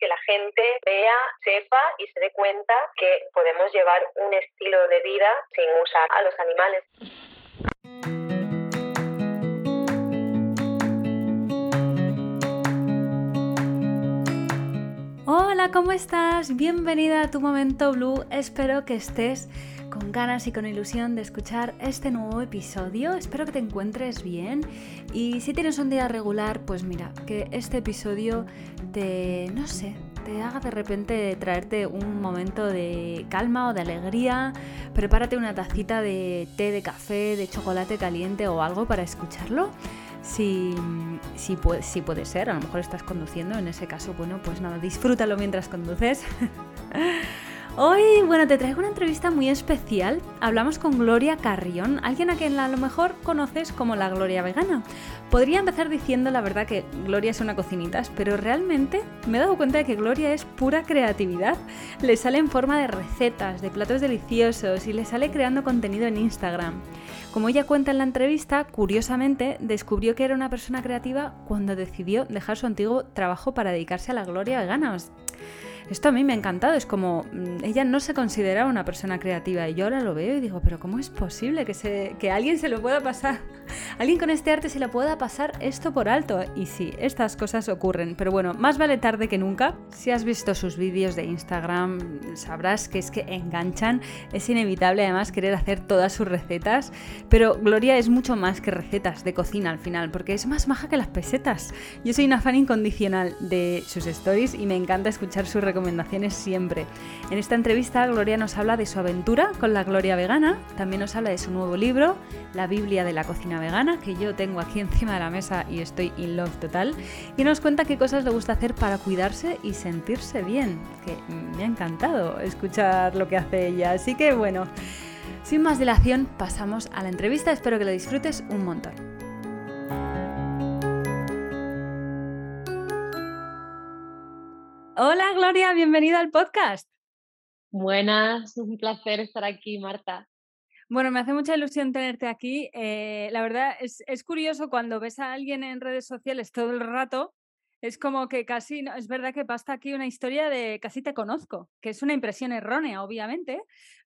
Que la gente vea, sepa y se dé cuenta que podemos llevar un estilo de vida sin usar a los animales. Hola, ¿cómo estás? Bienvenida a tu momento blue. Espero que estés con ganas y con ilusión de escuchar este nuevo episodio. Espero que te encuentres bien y si tienes un día regular, pues mira, que este episodio te, no sé, te haga de repente traerte un momento de calma o de alegría. Prepárate una tacita de té, de café, de chocolate caliente o algo para escucharlo. Si, si, puede, si puede ser, a lo mejor estás conduciendo, en ese caso, bueno, pues nada, disfrútalo mientras conduces. Hoy, bueno, te traigo una entrevista muy especial. Hablamos con Gloria Carrión, alguien a quien a lo mejor conoces como la Gloria vegana. Podría empezar diciendo la verdad que Gloria es una cocinitas, pero realmente me he dado cuenta de que Gloria es pura creatividad. Le sale en forma de recetas, de platos deliciosos y le sale creando contenido en Instagram. Como ella cuenta en la entrevista, curiosamente descubrió que era una persona creativa cuando decidió dejar su antiguo trabajo para dedicarse a la Gloria vegana. Esto a mí me ha encantado, es como mm, ella no se consideraba una persona creativa y yo ahora lo veo y digo, pero ¿cómo es posible que, se, que alguien se lo pueda pasar, alguien con este arte se le pueda pasar esto por alto? Y sí, estas cosas ocurren, pero bueno, más vale tarde que nunca. Si has visto sus vídeos de Instagram, sabrás que es que enganchan, es inevitable además querer hacer todas sus recetas, pero Gloria es mucho más que recetas de cocina al final, porque es más maja que las pesetas. Yo soy una fan incondicional de sus stories y me encanta escuchar sus recomendaciones recomendaciones siempre. En esta entrevista, Gloria nos habla de su aventura con la Gloria Vegana, también nos habla de su nuevo libro, La Biblia de la Cocina Vegana, que yo tengo aquí encima de la mesa y estoy in love total, y nos cuenta qué cosas le gusta hacer para cuidarse y sentirse bien, que me ha encantado escuchar lo que hace ella. Así que bueno, sin más dilación, pasamos a la entrevista, espero que lo disfrutes un montón. Hola Gloria, bienvenida al podcast. Buenas, un placer estar aquí, Marta. Bueno, me hace mucha ilusión tenerte aquí. Eh, la verdad es, es, curioso cuando ves a alguien en redes sociales todo el rato, es como que casi, es verdad que pasa aquí una historia de casi te conozco, que es una impresión errónea, obviamente,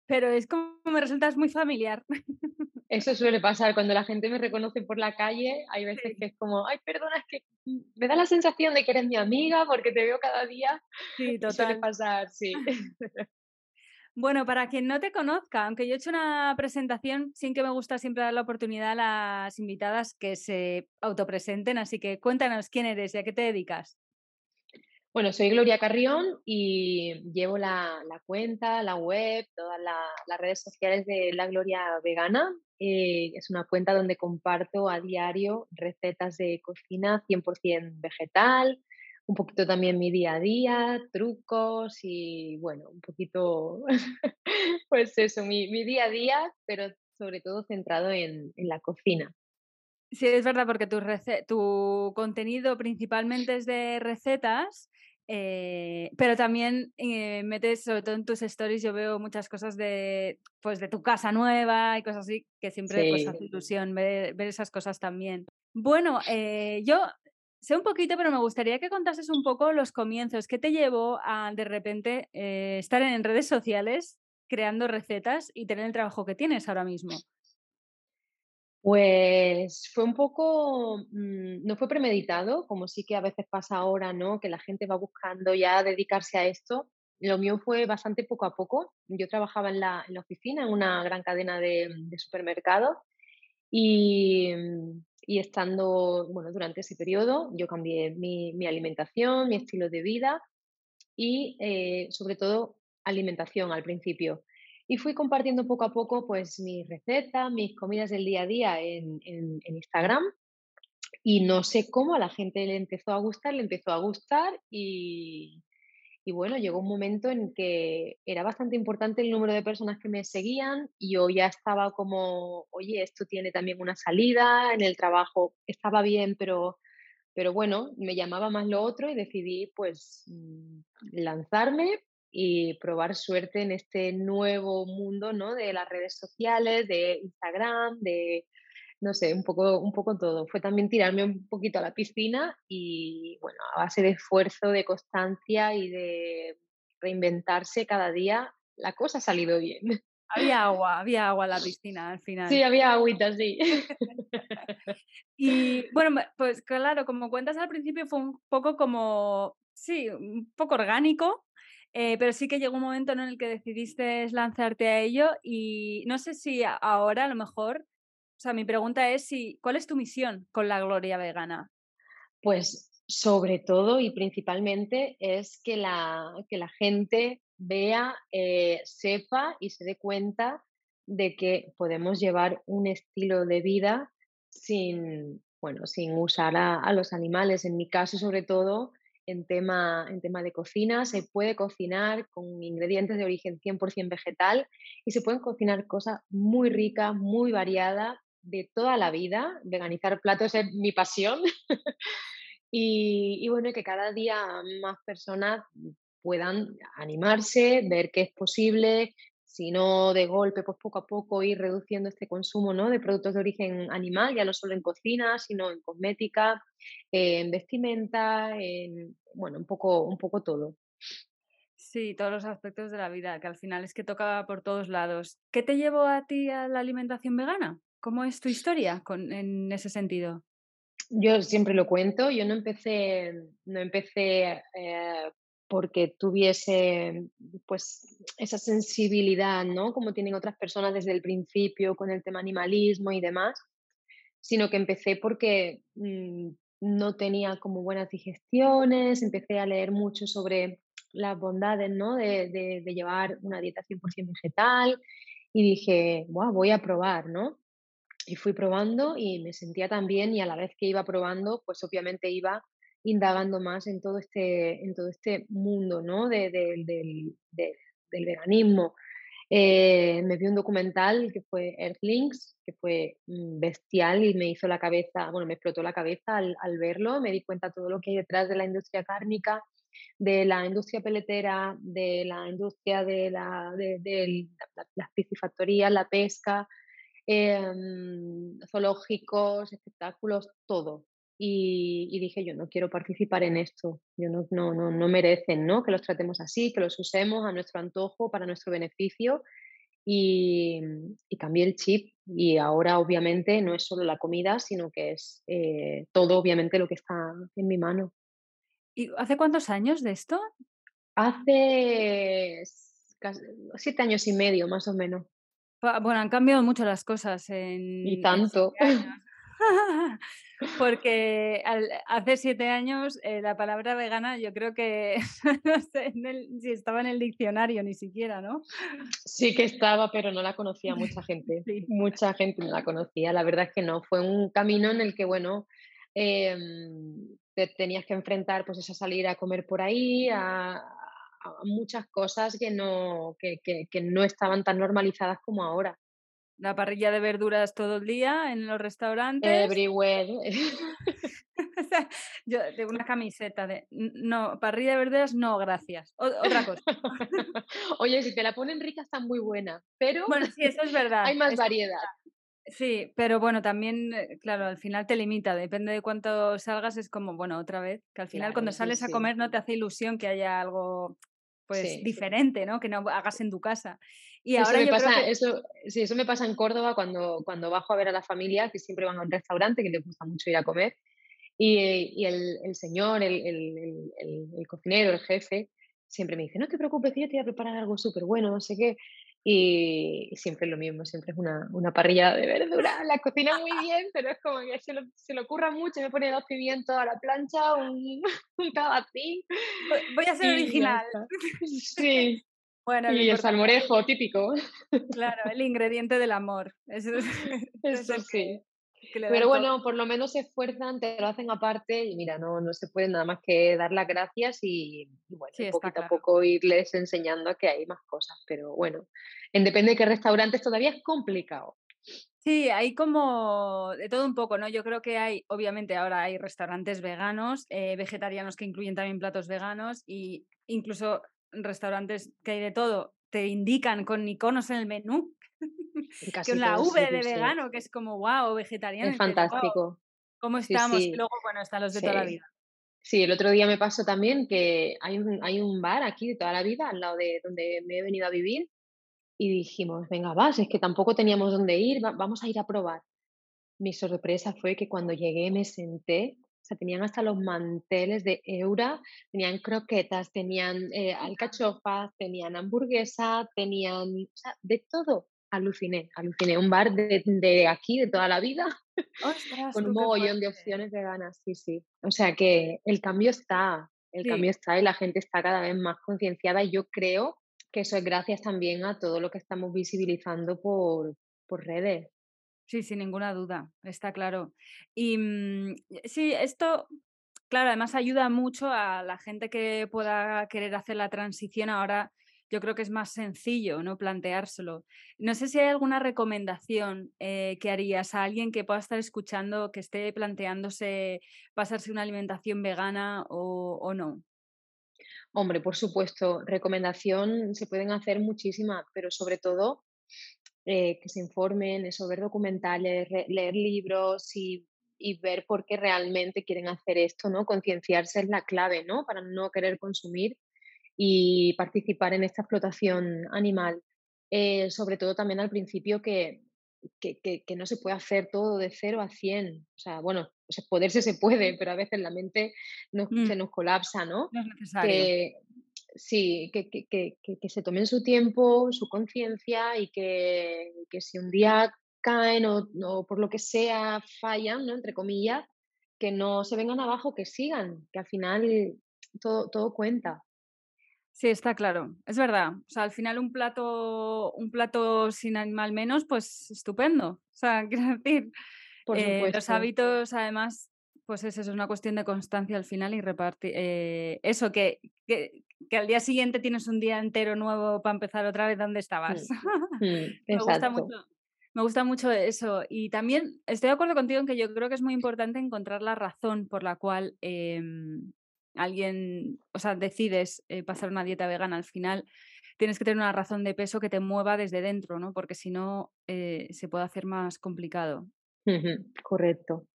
pero es como me resultas muy familiar. Eso suele pasar cuando la gente me reconoce por la calle. Hay veces que es como, ay, perdona, es que me da la sensación de que eres mi amiga porque te veo cada día. Sí, total. Suele pasar, sí. Bueno, para quien no te conozca, aunque yo he hecho una presentación, sin que me gusta siempre dar la oportunidad a las invitadas que se autopresenten, así que cuéntanos quién eres y a qué te dedicas. Bueno, soy Gloria Carrión y llevo la, cuenta, la web, todas las redes sociales de La Gloria Vegana. Eh, es una cuenta donde comparto a diario recetas de cocina 100% vegetal, un poquito también mi día a día, trucos y bueno, un poquito, pues eso, mi, día a día, pero sobre todo centrado en, la cocina. Sí, es verdad, porque tu, tu contenido principalmente es de recetas, eh, pero también eh, metes, sobre todo en tus stories, yo veo muchas cosas de, pues, de tu casa nueva y cosas así, que siempre pues, hace ilusión ver, esas cosas también. Bueno, eh, yo sé un poquito, pero me gustaría que contases un poco los comienzos. ¿Qué te llevó a de repente estar en redes sociales creando recetas y tener el trabajo que tienes ahora mismo? Pues fue un poco, mm, no fue premeditado, como sí que a veces pasa ahora, ¿no? Que la gente va buscando ya dedicarse a esto. Lo mío fue bastante poco a poco. Yo trabajaba en la, oficina, en una gran cadena de, de supermercados, y, mm, y estando, bueno, durante ese periodo, yo cambié mi, mi alimentación, mi estilo de vida y eh, sobre todo alimentación al principio. Y fui compartiendo poco a poco pues mis recetas, mis comidas del día a día en, en- en Instagram y no sé cómo a la gente le empezó a gustar, le empezó a gustar y, y bueno, llegó un momento en que era bastante importante el número de personas que me seguían y yo ya estaba como, oye, esto tiene también una salida, en el trabajo estaba bien, pero pero bueno, me llamaba más lo otro y decidí pues mm, lanzarme y probar suerte en este nuevo mundo, ¿no? De las redes sociales, de Instagram, de, no sé, un poco, un poco todo. Fue también tirarme un poquito a la piscina y bueno, a base de esfuerzo, de constancia y de reinventarse cada día, la cosa ha salido bien. Había agua, había agua en la piscina al final. Sí, había agüita, sí. Y bueno, pues claro, como cuentas al principio fue un poco como, sí, un poco orgánico, eh, pero sí que llegó un momento en el que decidiste lanzarte a ello y no sé si ahora a lo mejor, o sea, mi pregunta es si, ¿cuál es tu misión con la Gloria Vegana? Pues sobre todo y principalmente es que la, que la gente vea, eh, sepa y se dé cuenta de que podemos llevar un estilo de vida sin, bueno, sin usar a los animales. En mi caso, sobre todo, en tema, en tema de cocina, se puede cocinar con ingredientes de origen 100% vegetal y se pueden cocinar cosas muy ricas, muy variadas de toda la vida. Veganizar platos es mi pasión. Y, bueno, que cada día más personas puedan animarse, ver que es posible, si no de golpe, pues poco a poco ir reduciendo este consumo, ¿no? de productos de origen animal, ya no solo en cocina, sino en cosmética, en vestimenta, en, bueno, un poco, un poco todo. Sí, todos los aspectos de la vida, que al final es que toca por todos lados. ¿Qué te llevó a ti a la alimentación vegana? ¿Cómo es tu historia con, en ese sentido? Yo siempre lo cuento, yo no empecé, no empecé eh, porque tuviese pues esa sensibilidad, ¿no? Como tienen otras personas desde el principio con el tema animalismo y demás, sino que empecé porque mm, no tenía como buenas digestiones, empecé a leer mucho sobre las bondades, ¿no? De, de- llevar una dieta 100% vegetal y dije, "Buah, voy a probar, ¿no? Y fui probando y me sentía tan bien y a la vez que iba probando, pues obviamente iba indagando más en todo este, en todo este mundo, ¿no? de- de- del, de- del veganismo. Eh, me vi un documental que fue Earthlings, que fue mm, bestial y me hizo la cabeza, bueno, me explotó la cabeza al, al verlo, me di cuenta todo lo que hay detrás de la industria cárnica, de la industria peletera, de la industria de la, de, la- las piscifactorías, la pesca, em, zoológicos, espectáculos, todo. Y, y dije, yo no quiero participar en esto, yo no, no, no, no merecen, ¿no? Que los tratemos así, que los usemos a nuestro antojo, para nuestro beneficio. Y, y cambié el chip y ahora obviamente no es solo la comida, sino que es eh, todo obviamente lo que está en mi mano. ¿Y hace cuántos años de esto? Hace casi siete años y medio, más o menos. Bueno, han cambiado mucho las cosas Y en, en tanto. años. Porque al- hace siete años eh, la palabra vegana yo creo que no sé en el- si estaba en el diccionario ni siquiera, ¿no? Sí que estaba, pero no la conocía mucha gente. Sí. Mucha gente no la conocía. La verdad es que no. Fue un camino en el que, bueno, em, te tenías que enfrentar, pues, a salir a comer por ahí, a, a muchas cosas que no, que, que, que no estaban tan normalizadas como ahora. La parrilla de verduras todo el día en los restaurantes. Everywhere. O sea, yo tengo una camiseta de "N- no, parrilla de verduras, no, gracias. O- otra cosa. Oye, si te la ponen rica está muy buena, pero Bueno, sí, eso es verdad. hay más eso- variedad. sí, pero bueno, también, eh, claro, al final te limita, depende de cuánto salgas, es como, bueno, otra vez, que al final cuando sí, sales a comer no te hace ilusión que haya algo pues diferente, ¿no? Que no hagas en tu casa. Y eso ahora me pasa, eso, sí, eso me pasa en Córdoba cuando, cuando bajo a ver a la familia, que siempre van a un restaurante, que les gusta mucho ir a comer, y, y el, el, señor, el, el, el, cocinero, el jefe, siempre me dice, no te preocupes, yo te voy a preparar algo súper bueno, no sé qué. Y, siempre es lo mismo, siempre es una, una parrilla de verdura. La cocina muy bien, pero es como que se lo, se lo ocurra mucho, me pone dos pimientos a la plancha, un, un Voy a ser original. Sí. Bueno, y el salmorejo típico. Claro, el ingrediente del amor. Eso, Eso sí. Pero bueno, por lo menos se esfuerzan, te lo hacen aparte y mira, no, no se puede nada más que dar las gracias y, bueno, poquito a poco irles enseñando que hay más cosas. Pero bueno, en depende de qué restaurantes todavía es complicado. Sí, hay como de todo un poco, ¿no? Yo creo que hay, obviamente ahora hay restaurantes veganos, eh, vegetarianos que incluyen también platos veganos y incluso restaurantes que hay de todo, te indican con iconos en el menú con la V de vegano, que es como, wow, vegetariano. Es fantástico. ¿Cómo estamos? Y luego, bueno, están los de toda la vida. Sí, el otro día me pasó también que hay un, hay un bar aquí de toda la vida, al lado de donde me he venido a vivir, y dijimos, venga, vas, es que tampoco teníamos dónde ir, vamos a ir a probar. Mi sorpresa fue que cuando llegué me senté, o sea, tenían hasta los manteles de Eura, tenían croquetas, tenían eh, alcachofas, tenían hamburguesa, tenían, o sea, de todo aluciné, aluciné. Un bar de, aquí, de toda la vida, con un mogollón de opciones veganas, sí, sí. O sea que el cambio está, el cambio está y la gente está cada vez más concienciada y yo creo que eso es gracias también a todo lo que estamos visibilizando por, por redes. Sí, sin ninguna duda, está claro. Y mm, sí, esto, claro, además ayuda mucho a la gente que pueda querer hacer la transición ahora yo creo que es más sencillo no planteárselo. No sé si hay alguna recomendación eh, que harías a alguien que pueda estar escuchando, que esté planteándose pasarse una alimentación vegana o, no. Hombre, por supuesto, recomendación se pueden hacer muchísimas, pero sobre todo eh, que se informen, eso, ver documentales, leer libros y, y, ver por qué realmente quieren hacer esto, ¿no? Concienciarse es la clave, ¿no? Para no querer consumir y participar en esta explotación animal. Eh, sobre todo también al principio que, que, que, no se puede hacer todo de cero a cien. O sea, bueno, poderse se puede, pero a veces la mente mm. se nos colapsa, ¿no? No es necesario. Sí, que, que, se tomen su tiempo, su conciencia y que, si un día caen o, o, por lo que sea fallan, ¿no? Entre comillas, que no se vengan abajo, que sigan, que al final todo, todo cuenta. Sí, está claro, es verdad. O sea, al final un plato, un plato sin animal menos, pues estupendo. O sea, quiero decir, eh, los hábitos, además, pues es eso, es una cuestión de constancia al final y repartir. Eh, eso, que, que, al día siguiente tienes un día entero nuevo para empezar otra vez donde estabas. Mm, mm, me gusta mucho. Me gusta mucho eso. Y también estoy de acuerdo contigo en que yo creo que es muy importante encontrar la razón por la cual em, alguien, o sea, decides eh, pasar una dieta vegana, al final tienes que tener una razón de peso que te mueva desde dentro, ¿no? Porque si no, eh, se puede hacer más complicado. correcto.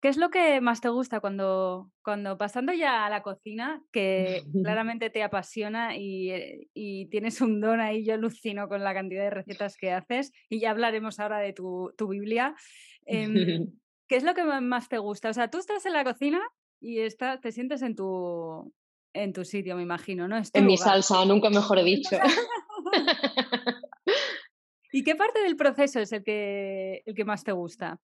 ¿Qué es lo que más te gusta cuando, cuando pasando ya a la cocina, que claramente te apasiona y, eh, y, tienes un don ahí, yo alucino con la cantidad de recetas que haces y ya hablaremos ahora de tu, tu Biblia. Em, ¿Qué es lo que más te gusta? O sea, tú estás en la cocina y está, te sientes en tu, en tu sitio, me imagino, ¿no? en mi salsa, nunca mejor dicho. ¿Y qué parte del proceso es el que, el que más te gusta?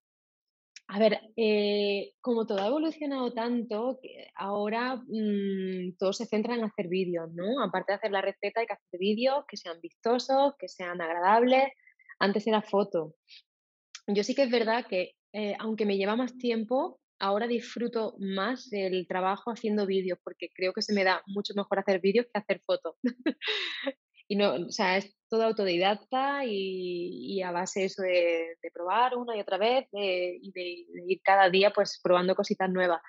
A ver, eh, como todo ha evolucionado tanto, ahora mm, todo se centra en hacer vídeos, ¿no? Aparte de hacer la receta, hay que hacer vídeos que sean vistosos, que sean agradables. Antes era foto. Yo sí que es verdad que, eh, aunque me lleva más tiempo, ahora disfruto más el trabajo haciendo vídeos porque creo que se me da mucho mejor hacer vídeos que hacer fotos. y no, o sea, es todo autodidacta y, a base eso de, probar una y otra vez y de, ir cada día pues probando cositas nuevas.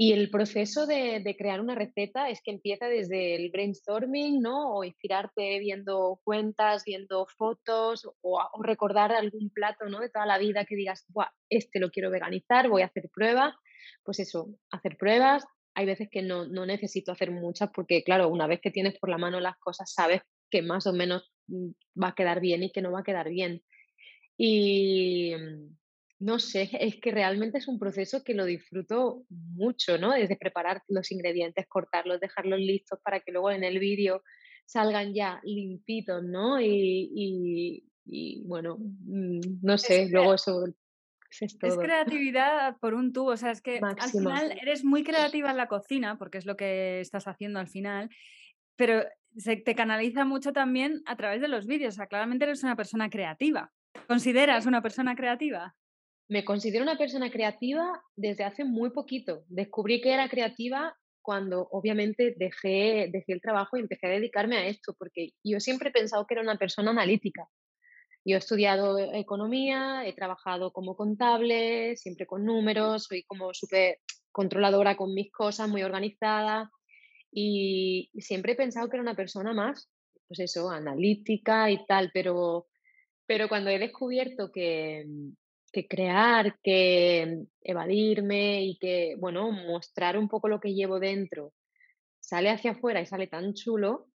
Y el proceso de, crear una receta es que empieza desde el brainstorming, ¿no? O inspirarte viendo cuentas, viendo fotos o, recordar algún plato, ¿no? De toda la vida que digas, este lo quiero veganizar, voy a hacer pruebas. Pues eso, hacer pruebas, hay veces que no, no necesito hacer muchas porque, claro, una vez que tienes por la mano las cosas, sabes que más o menos va a quedar bien y que no va a quedar bien. Y mm, no sé, es que realmente es un proceso que lo disfruto mucho, ¿no? Desde preparar los ingredientes, cortarlos, dejarlos listos para que luego en el vídeo salgan ya limpitos, ¿no? Y, bueno, mm, no sé, luego eso es, creatividad por un tubo, o sea, es que al final eres muy creativa en la cocina, porque es lo que estás haciendo al final, pero se te canaliza mucho también a través de los vídeos, o sea, claramente eres una persona creativa. ¿Consideras una persona creativa? Me considero una persona creativa desde hace muy poquito. Descubrí que era creativa cuando obviamente dejé, dejé el trabajo y empecé a dedicarme a esto, porque yo siempre he pensado que era una persona analítica. Yo he estudiado economía, he trabajado como contable, siempre con números, soy como súper controladora con mis cosas, muy organizada y siempre he pensado que era una persona más, pues eso, analítica y tal, pero, pero cuando he descubierto que, que crear, que evadirme y que, bueno, mostrar un poco lo que llevo dentro sale hacia afuera y sale tan chulo,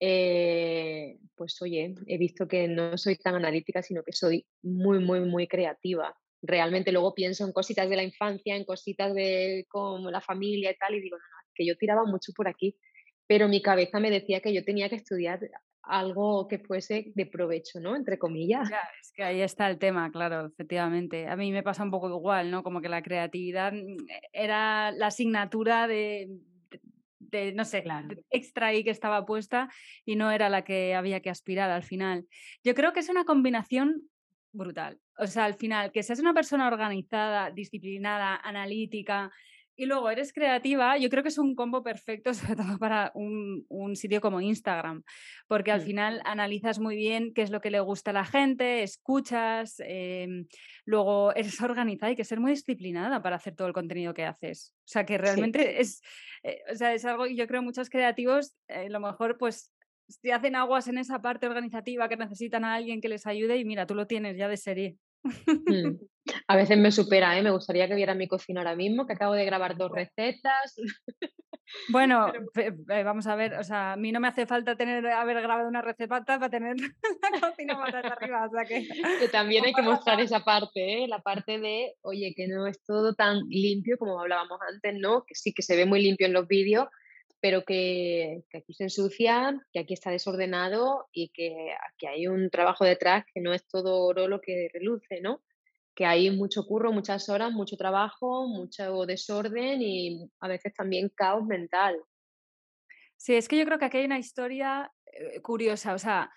eh, pues oye, he visto que no soy tan analítica, sino que soy muy, muy, muy creativa. Realmente luego pienso en cositas de la infancia, en cositas de como la familia y tal, y digo, no, que yo tiraba mucho por aquí, pero mi cabeza me decía que yo tenía que estudiar algo que fuese de provecho, ¿no? Entre comillas. Ya, es que ahí está el tema, claro, efectivamente. A mí me pasa un poco igual, ¿no? Como que la creatividad mm, era la asignatura de, de, no sé, claro. extra ahí que estaba puesta y no era la que había que aspirar al final. Yo creo que es una combinación brutal. O sea, al final, que seas una persona organizada, disciplinada, analítica, y luego eres creativa, yo creo que es un combo perfecto, sobre todo para un, sitio como Instagram, porque al final analizas muy bien qué es lo que le gusta a la gente, escuchas, em, luego eres organizada y hay que ser muy disciplinada para hacer todo el contenido que haces. O sea, que realmente es, eh, o sea, es algo, yo creo muchos creativos, eh, a lo mejor pues si hacen aguas en esa parte organizativa que necesitan a alguien que les ayude y mira, tú lo tienes ya de serie. Mm. A veces me supera, ¿eh? me gustaría que viera mi cocina ahora mismo, que acabo de grabar dos recetas. Bueno, vamos a ver, o sea, a mí no me hace falta tener haber grabado una receta para tener la cocina más arriba, o sea que... que también hay que mostrar esa parte, ¿eh? la parte de, oye, que no es todo tan limpio como hablábamos antes, ¿no? Que sí que se ve muy limpio en los vídeos, pero que, aquí se ensucia, que aquí está desordenado y que aquí hay un trabajo detrás que no es todo oro lo que reluce, ¿no? Que hay mucho curro, muchas horas, mucho trabajo, mucho desorden y a veces también caos mental. Sí, es que yo creo que aquí hay una historia eh, curiosa, o sea,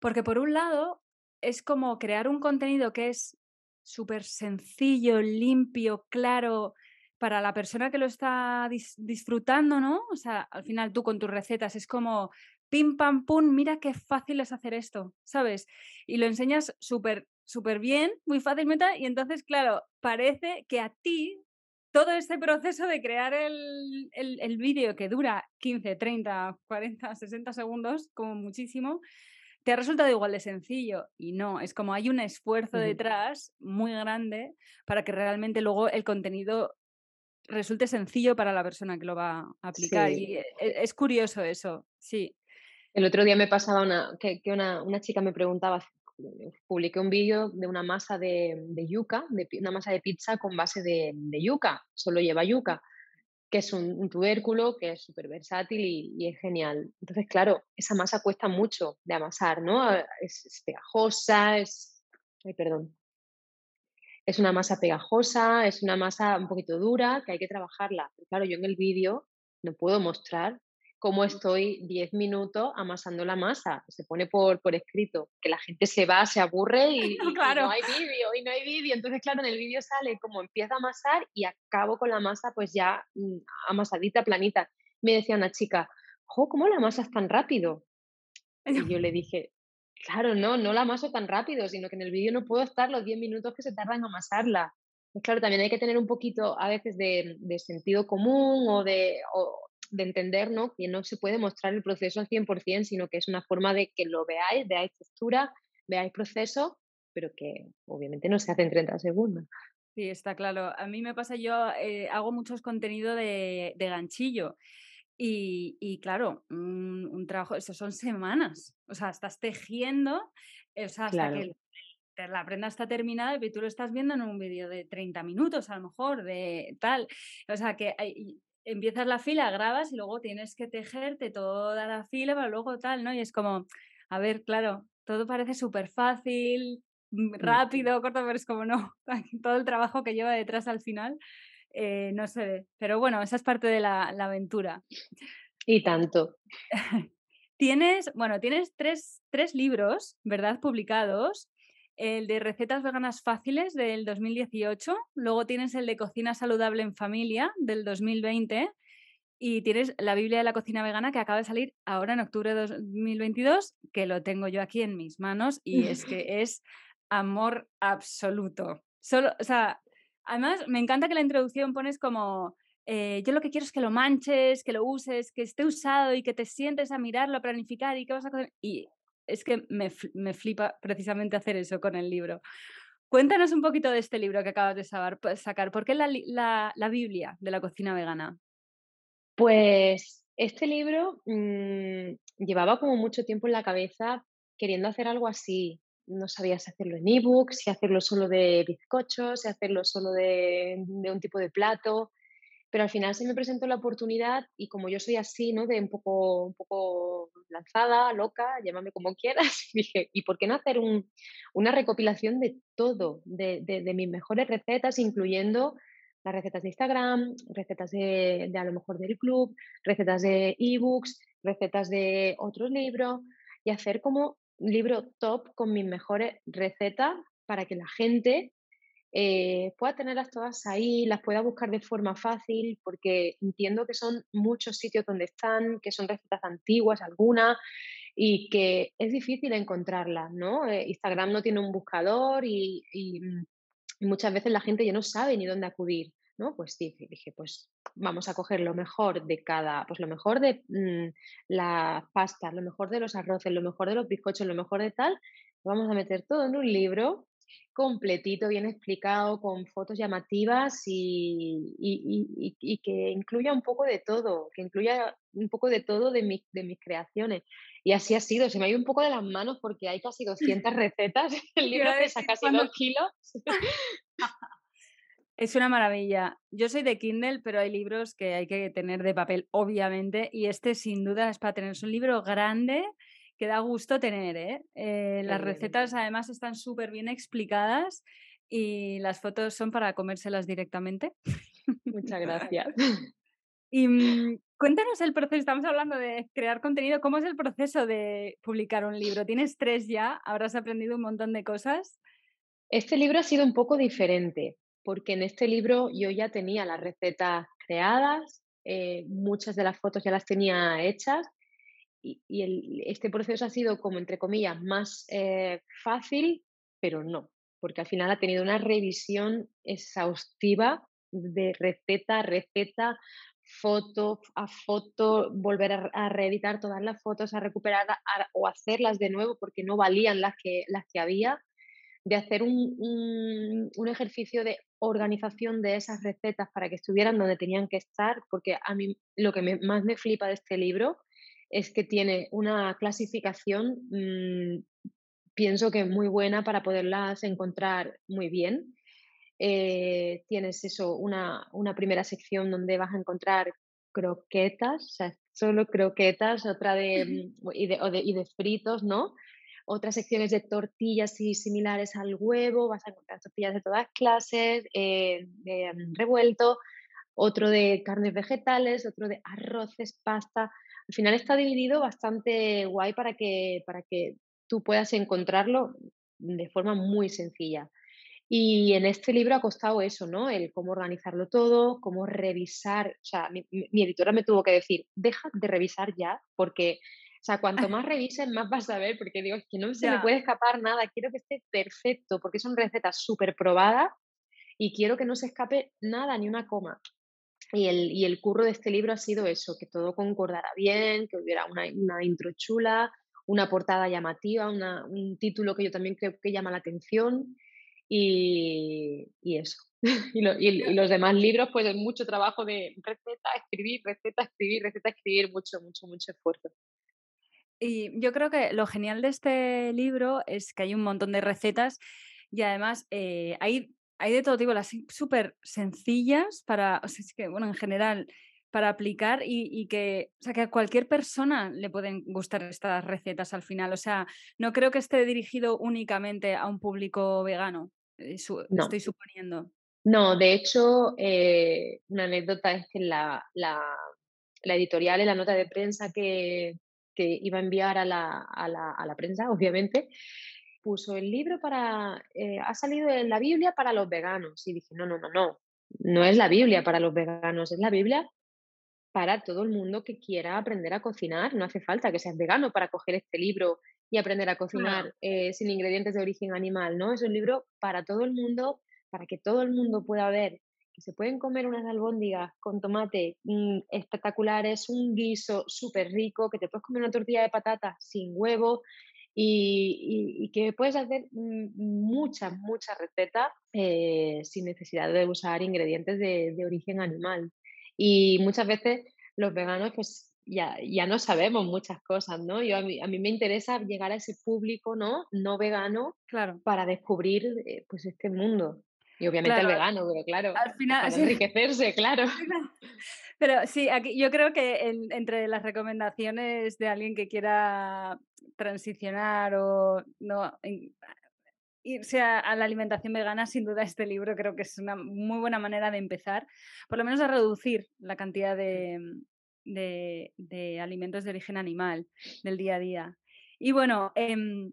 porque por un lado es como crear un contenido que es súper sencillo, limpio, claro, para la persona que lo está disfrutando, ¿no? O sea, al final tú con tus recetas es como pim pam pum, mira qué fácil es hacer esto, ¿sabes? Y lo enseñas súper, súper bien, muy fácilmente, y entonces, claro, parece que a ti todo este proceso de crear el, el, vídeo que dura 15, 30, 40, 60 segundos, como muchísimo, te ha resultado igual de sencillo y no, es como hay un esfuerzo detrás muy grande para que realmente luego el contenido resulte sencillo para la persona que lo va a aplicar. Y e, e, es curioso eso, sí. El otro día me pasaba una, que, una, una, chica me preguntaba, publiqué un vídeo de una masa de, de yuca, de, una masa de pizza con base de, de yuca, solo lleva yuca, que es un, tubérculo que es súper versátil y, es genial. Entonces, claro, esa masa cuesta mucho de amasar, ¿no? Es, es pegajosa, es... Ay, perdón, es una masa pegajosa, es una masa un poquito dura que hay que trabajarla. Pero claro, yo en el vídeo no puedo mostrar cómo estoy 10 minutos amasando la masa. Se pone por, por escrito, que la gente se va, se aburre y, no hay vídeo, y no hay vídeo. Entonces, claro, en el vídeo sale como empieza a amasar y acabo con la masa pues ya mm, amasadita, planita. Me decía una chica, jo, ¿cómo la amasas tan rápido? Y yo le dije, Claro, no, no la amaso tan rápido, sino que en el vídeo no puedo estar los 10 minutos que se tardan en amasarla. Pues claro, también hay que tener un poquito a veces de, sentido común o de, de entender ¿no? que no se puede mostrar el proceso al 100%, sino que es una forma de que lo veáis, veáis textura, veáis proceso, pero que obviamente no se hace en 30 segundos. Sí, está claro. A mí me pasa, yo eh, hago muchos contenido de ganchillo y, y claro, un, un trabajo, eso son semanas. O sea, estás tejiendo, o sea, hasta que Claro. la prenda está terminada y tú lo estás viendo en un vídeo de 30 minutos a lo mejor, de tal. O sea, que hay- empiezas la fila, grabas y luego tienes que tejerte toda la fila para luego tal, ¿no? Y es como, a ver, claro, todo parece súper fácil, mm, Mm. rápido, corto, pero es como no, todo el trabajo que lleva detrás al final eh, no se ve. Pero bueno, esa es parte de la, la aventura. Y tanto. Tienes, bueno, tienes tres, tres libros, ¿verdad? Publicados. El de recetas veganas fáciles del 2018, luego tienes el de cocina saludable en familia del 2020 y tienes la Biblia de la cocina vegana que acaba de salir ahora en octubre de 2022, que lo tengo yo aquí en mis manos y es que es amor absoluto. Solo, o sea, además me encanta que la introducción pones como eh, yo lo que quiero es que lo manches, que lo uses, que esté usado y que te sientes a mirarlo, a planificar y qué vas a hacer. Y es que me, me flipa precisamente hacer eso con el libro. Cuéntanos un poquito de este libro que acabas de pues, sacar. ¿Por qué la, la- la Biblia de la cocina vegana? Pues este libro mm, llevaba como mucho tiempo en la cabeza queriendo hacer algo así. No sabía si hacerlo en ebook, si hacerlo solo de bizcochos, si hacerlo solo de, de un tipo de plato. Pero al final se me presentó la oportunidad y como yo soy así, ¿no? De un poco, un poco lanzada, loca, llámame como quieras, dije, ¿y por qué no hacer un- una recopilación de todo, de, de- de mis mejores recetas, incluyendo las recetas de Instagram, recetas de, de a lo mejor del club, recetas de ebooks, recetas de otros libros y hacer como libro top con mis mejores recetas para que la gente eh, pueda tenerlas todas ahí, las pueda buscar de forma fácil, porque entiendo que son muchos sitios donde están, que son recetas antiguas algunas y que es difícil encontrarlas, ¿no? Eh, Instagram no tiene un buscador y, mm, y muchas veces la gente ya no sabe ni dónde acudir, ¿no? Pues sí, dije, pues vamos a coger lo mejor de cada, pues lo mejor de mm, las pastas, lo mejor de los arroces, lo mejor de los bizcochos, lo mejor de tal, lo vamos a meter todo en un libro completito, bien explicado, con fotos llamativas y, y- y- y- y que incluya un poco de todo, que incluya un poco de todo de, mi- de mis creaciones. Y así ha sido, se me ha ido un poco de las manos porque hay casi 200 recetas, el libro pesa casi cuando- dos kilos. Es una maravilla. Yo soy de Kindle, pero hay libros que hay que tener de papel, obviamente, y este sin duda es para tener. Es un libro grande que da gusto tener, ¿eh? Eh, las recetas además están súper bien explicadas y las fotos son para comérselas directamente. Muchas gracias. Y mm, cuéntanos el proceso, estamos hablando de crear contenido, ¿cómo es el proceso de publicar un libro? Tienes tres ya, habrás aprendido un montón de cosas. Este libro ha sido un poco diferente, porque en este libro yo ya tenía las recetas creadas, eh, muchas de las fotos ya las tenía hechas y, y el- este proceso ha sido como, entre comillas, más eh, fácil, pero no, porque al final ha tenido una revisión exhaustiva de receta a receta, foto a foto, volver a, reeditar todas las fotos, a recuperar o hacerlas de nuevo porque no valían las que, las que había de hacer un- un ejercicio de organización de esas recetas para que estuvieran donde tenían que estar, porque a mí lo que me- más me flipa de este libro es que tiene una clasificación, mm, pienso que muy buena para poderlas encontrar muy bien. Eh, tienes eso, una, una primera sección donde vas a encontrar croquetas, o sea, solo croquetas, otra de, mm, y de, o de- y de fritos, ¿no? Otras secciones de tortillas y similares al huevo, vas a encontrar tortillas de todas clases, eh, de, mm, revuelto, otro de carnes vegetales, otro de arroces, pasta. Al final está dividido bastante guay para que, para que tú puedas encontrarlo de forma muy sencilla. Y en este libro ha costado eso, ¿no? El cómo organizarlo todo, cómo revisar. O sea, mi, mi- mi editora me tuvo que decir, deja de revisar ya, porque, o sea, cuanto más revises, más vas a ver, porque digo, es que no se me puede escapar nada, quiero que esté perfecto, porque son recetas súper probadas y quiero que no se escape nada, ni una coma. Y el, y el curro de este libro ha sido eso, que todo concordara bien, que hubiera una, una intro chula, una portada llamativa, una- un título que yo también creo que llama la atención y, y eso. y, los demás libros, pues es mucho trabajo de receta, escribir, receta, escribir, receta, escribir, mucho, mucho, mucho esfuerzo. Y yo creo que lo genial de este libro es que hay un montón de recetas y además eh, hay, hay de todo tipo, las súper sencillas para, o sea, es que, bueno, en general, para aplicar y, que, o sea, que a cualquier persona le pueden gustar estas recetas al final. O sea, no creo que esté dirigido únicamente a un público vegano, eh, estoy suponiendo. No, de hecho, eh, una anécdota es que la, la, la editorial en la nota de prensa que, que iba a enviar a la, a la, a la prensa, obviamente, puso el libro para, eh, ha salido en la Biblia para los veganos. Y dije, no, no, no, no, no es la Biblia para los veganos, es la Biblia para todo el mundo que quiera aprender a cocinar. No hace falta que seas vegano para coger este libro y aprender a cocinar eh, sin ingredientes de origen animal, ¿no? Es un libro para todo el mundo, para que todo el mundo pueda ver que se pueden comer unas albóndigas con tomate mm, espectaculares, un guiso súper rico, que te puedes comer una tortilla de patata sin huevo y, que puedes hacer mm, muchas, muchas recetas eh, sin necesidad de usar ingredientes de, origen animal. Y muchas veces los veganos pues ya, ya no sabemos muchas cosas, ¿no? Yo, a, mí, a mí me interesa llegar a ese público, ¿no? No vegano claro. para descubrir eh, pues este mundo. Y obviamente el vegano, pero claro, al final, para enriquecerse, claro. Pero sí, aquí yo creo que entre las recomendaciones de alguien que quiera transicionar o no irse a, la alimentación vegana, sin duda este libro creo que es una muy buena manera de empezar, por lo menos a reducir la cantidad de, de, alimentos de origen animal del día a día. Y bueno, em,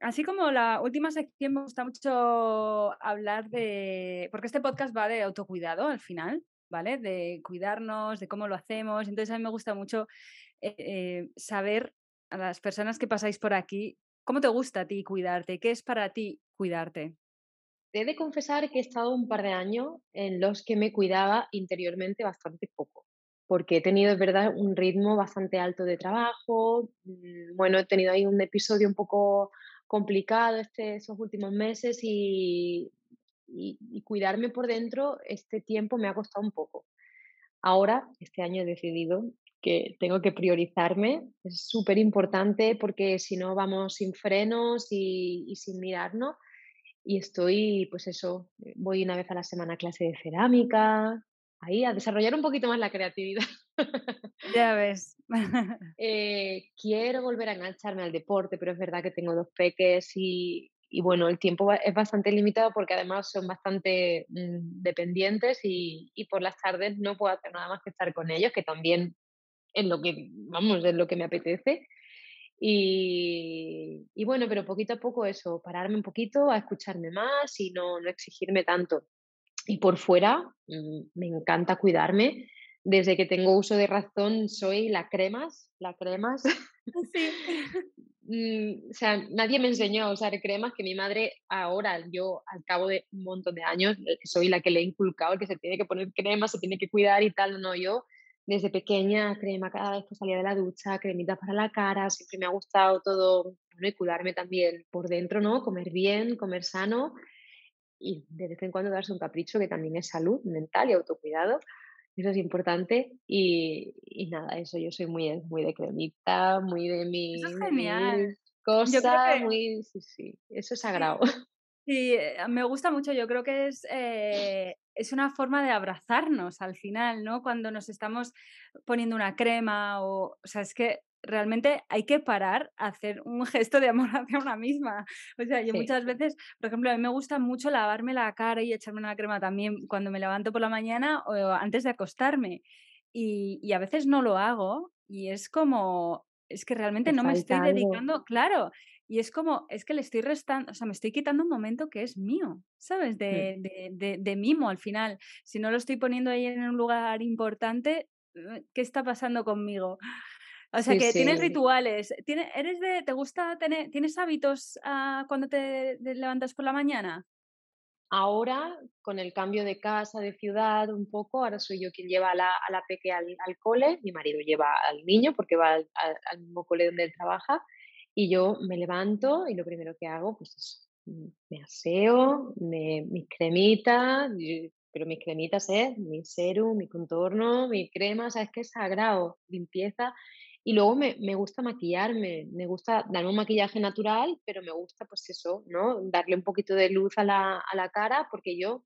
Así como la última sección me gusta mucho hablar de, porque este podcast va de autocuidado al final, ¿vale? De cuidarnos, de cómo lo hacemos. Entonces a mí me gusta mucho eh, eh, saber a las personas que pasáis por aquí, ¿cómo te gusta a ti cuidarte? ¿Qué es para ti cuidarte? Te he de confesar que he estado un par de años en los que me cuidaba interiormente bastante poco, porque he tenido, es verdad, un ritmo bastante alto de trabajo. Mm, bueno, he tenido ahí un episodio un poco complicado este, esos últimos meses y, y, cuidarme por dentro este tiempo me ha costado un poco. Ahora, este año he decidido que tengo que priorizarme, es súper importante porque si no vamos sin frenos y, sin mirarnos. Y estoy, pues eso, voy una vez a la semana clase de cerámica, ahí a desarrollar un poquito más la creatividad. Ya ves. Eh, quiero volver a engancharme al deporte, pero es verdad que tengo dos peques y, bueno, el tiempo es bastante limitado porque además son bastante mm, dependientes y, por las tardes no puedo hacer nada más que estar con ellos, que también es lo que, vamos, es lo que me apetece. Y, y, bueno, pero poquito a poco eso, pararme un poquito, a escucharme más y no, no exigirme tanto. Y por fuera, mm, me encanta cuidarme desde que tengo uso de razón soy la cremas, la cremas. Sí. Mm, o sea, nadie me enseñó a usar cremas que mi madre ahora, yo al cabo de un montón de años, eh, soy la que le he inculcado que se tiene que poner crema, se tiene que cuidar y tal, no yo. Desde pequeña, crema cada vez que salía de la ducha, cremita para la cara, siempre me ha gustado todo, bueno, y cuidarme también por dentro, ¿no? Comer bien, comer sano y de vez en cuando darse un capricho que también es salud mental y autocuidado. Eso es importante y, y, nada, eso yo soy muy, muy de cremita, muy de mi, eso es genial. cosa, muy, sí, sí, eso es sagrado. Sí, eh, me gusta mucho, yo creo que es, eh, es una forma de abrazarnos al final, ¿no? Cuando nos estamos poniendo una crema o, o sea, es que realmente hay que parar a hacer un gesto de amor hacia una misma. O sea, yo muchas veces, por ejemplo, a mí me gusta mucho lavarme la cara y echarme una crema también cuando me levanto por la mañana o antes de acostarme. Y, y a veces no lo hago y es como, es que realmente no me estoy dedicando, claro, y es como, es que le estoy restando, o sea, me estoy quitando un momento que es mío, ¿sabes? De, de, de, de, mimo al final. Si no lo estoy poniendo ahí en un lugar importante, eh, ¿qué está pasando conmigo? O sea, que tienes rituales. ¿Tienes, eres de, ¿Te gusta tener, tienes hábitos uh, cuando te, levantas por la mañana? Ahora, con el cambio de casa, de ciudad, un poco, ahora soy yo quien lleva a la, a la peque al, al, cole, mi marido lleva al niño porque va al, al, mismo cole donde él trabaja, y yo me levanto y lo primero que hago, pues es me aseo, mis cremitas, pero mis cremitas es mi serum, mi contorno, mi crema, o sea, es que es sagrado, limpieza. Y luego me, me, gusta maquillarme, me gusta darme un maquillaje natural, pero me gusta, pues eso, ¿no? Darle un poquito de luz a la, a la cara, porque yo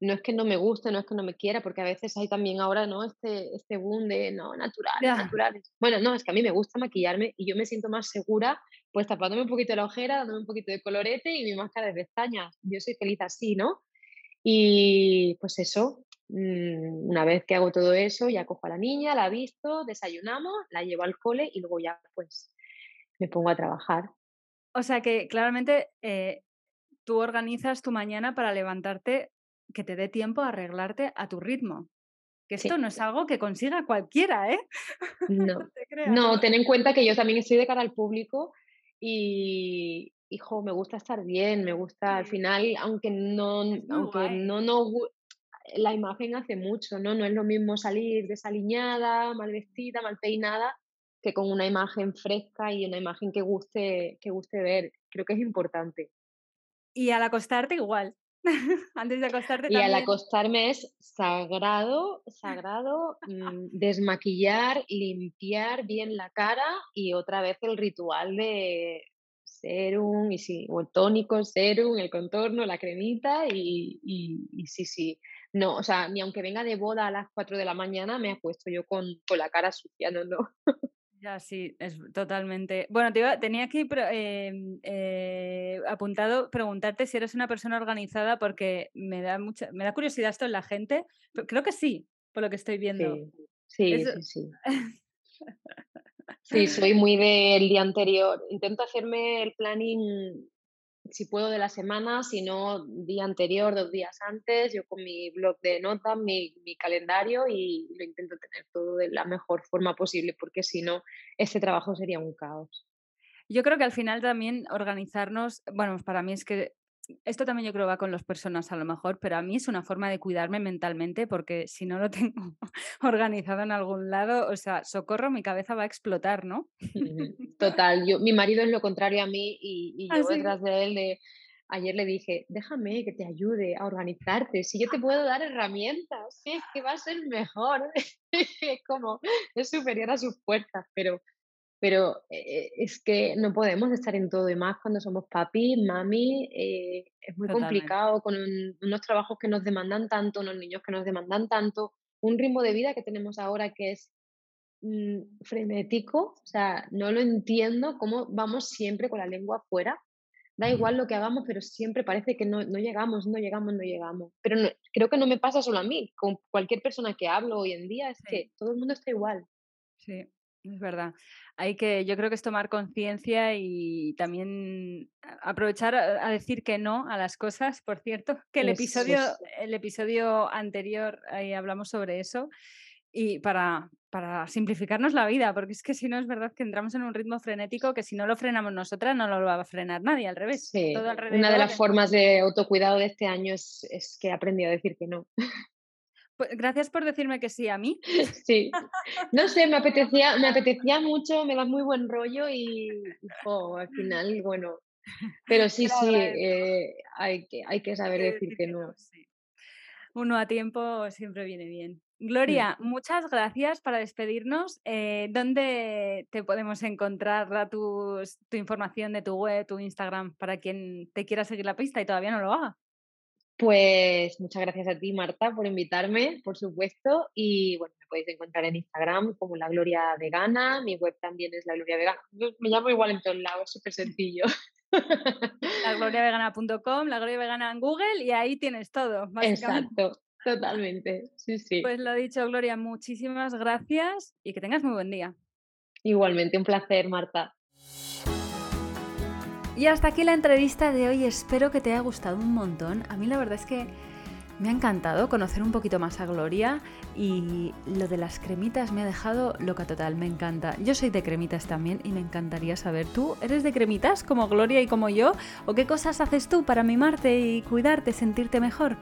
no es que no me guste, no es que no me quiera, porque a veces hay también ahora, ¿no? Este, este boom de, no, naturales, naturales. Bueno, no, es que a mí me gusta maquillarme y yo me siento más segura, pues tapándome un poquito la ojera, dándome un poquito de colorete y mi máscara de pestañas. Yo soy feliz así, ¿no? Y pues eso, una vez que hago todo eso, ya cojo a la niña, la visto, desayunamos, la llevo al cole y luego ya pues me pongo a trabajar. O sea que claramente eh, tú organizas tu mañana para levantarte que te dé tiempo a arreglarte a tu ritmo. Que esto no es algo que consiga cualquiera, ¿eh? No, no, ten en cuenta que yo también estoy de cara al público y, hijo, me gusta estar bien, me gusta al final, aunque no, aunque no, no, la imagen hace mucho, ¿no? No es lo mismo salir desaliñada, mal vestida, mal peinada, que con una imagen fresca y una imagen que guste, que guste ver. Creo que es importante. Y al acostarte igual. Antes de acostarte. Y al acostarme es sagrado, sagrado mm, desmaquillar, limpiar bien la cara y otra vez el ritual de serum y sí, o el tónico, serum, el contorno, la cremita y, y, sí, sí. No, o sea, ni aunque venga de boda a las 4 de la mañana me puesto yo con, con la cara sucia, no, no. Ya, sí, es totalmente. Bueno, te tenía aquí em, eh, apuntado preguntarte si eres una persona organizada porque me da mucha, me da curiosidad esto en la gente. creo que sí, por lo que estoy viendo. Sí, sí, sí. Sí, soy muy del día anterior. Intento hacerme el planning si puedo de la semana, si no día anterior, dos días antes, yo con mi blog de notas, mi, mi, calendario y lo intento tener todo de la mejor forma posible, porque si no, este trabajo sería un caos. Yo creo que al final también organizarnos, bueno, para mí es que esto también yo creo va con las personas a lo mejor, pero a mí es una forma de cuidarme mentalmente porque si no lo tengo organizado en algún lado, o sea, socorro, mi cabeza va a explotar, ¿no? Total, yo, mi marido es lo contrario a mí y, ah, yo detrás de él de, ayer le dije, déjame que te ayude a organizarte, si yo te puedo dar herramientas, es que va a ser mejor, es como, es superior a sus fuerzas, pero pero eh, es que no podemos estar en todo y más cuando somos papi, mami, eh, es muy complicado con unos trabajos que nos demandan tanto, unos niños que nos demandan tanto, un ritmo de vida que tenemos ahora que es mm, frenético, o sea, no lo entiendo cómo vamos siempre con la lengua afuera. Da igual lo que hagamos, pero siempre parece que no, no llegamos, no llegamos, no llegamos. Pero creo que no me pasa solo a mí, con cualquier persona que hablo hoy en día, es que todo el mundo está igual. Sí, es verdad. Hay que, yo creo que es tomar conciencia y también aprovechar a decir que no a las cosas. Por cierto, que el episodio, el episodio anterior ahí hablamos sobre eso y para, para simplificarnos la vida, porque es que si no es verdad que entramos en un ritmo frenético que si no lo frenamos nosotras no lo va a frenar nadie, al revés. Una de las formas de autocuidado de este año es, es que he aprendido a decir que no. Pues, gracias por decirme que sí a mí. Sí. No sé, me apetecía, me apetecía mucho, me da muy buen rollo y al final, bueno. Pero sí, sí, eh, hay, que, hay que saber decir que no. Uno a tiempo siempre viene bien. Gloria, muchas gracias para despedirnos. Eh, ¿Dónde te podemos encontrar tu información de tu web, tu Instagram, para quien te quiera seguir la pista y todavía no lo haga? Pues muchas gracias a ti, Marta, por invitarme, por supuesto. Y bueno, me podéis encontrar en Instagram como La Gloria Vegana. Mi web también es La Gloria Vegana. Me llamo igual en todos lados, súper sencillo. lagloriavegana.com, La Gloria Vegana en Google y ahí tienes todo. Exacto, totalmente. Sí, sí. Pues lo dicho, Gloria, muchísimas gracias y que tengas muy buen día. Igualmente, un placer, Marta. Y hasta aquí la entrevista de hoy, espero que te haya gustado un montón. A mí la verdad es que me ha encantado conocer un poquito más a Gloria y lo de las cremitas me ha dejado loca total, me encanta. Yo soy de cremitas también y me encantaría saber, ¿tú eres de cremitas como Gloria y como yo? ¿O qué cosas haces tú para mimarte y cuidarte, sentirte mejor?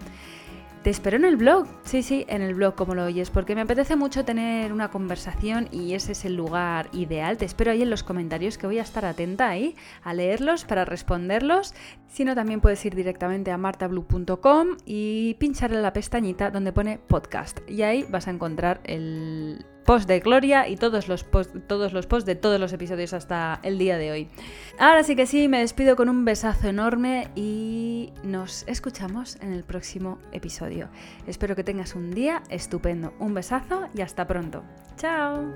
Te espero en el blog, sí, sí, en el blog como lo oyes, porque me apetece mucho tener una conversación y ese es el lugar ideal. Te espero ahí en los comentarios que voy a estar atenta ahí a leerlos para responderlos. Si no, también puedes ir directamente a martablue.com y pinchar en la pestañita donde pone podcast y ahí vas a encontrar el post de Gloria y todos los, post, todos los posts de todos los episodios hasta el día de hoy. Ahora sí que sí, me despido con un besazo enorme y nos escuchamos en el próximo episodio. Espero que tengas un día estupendo. Un besazo y hasta pronto. Chao.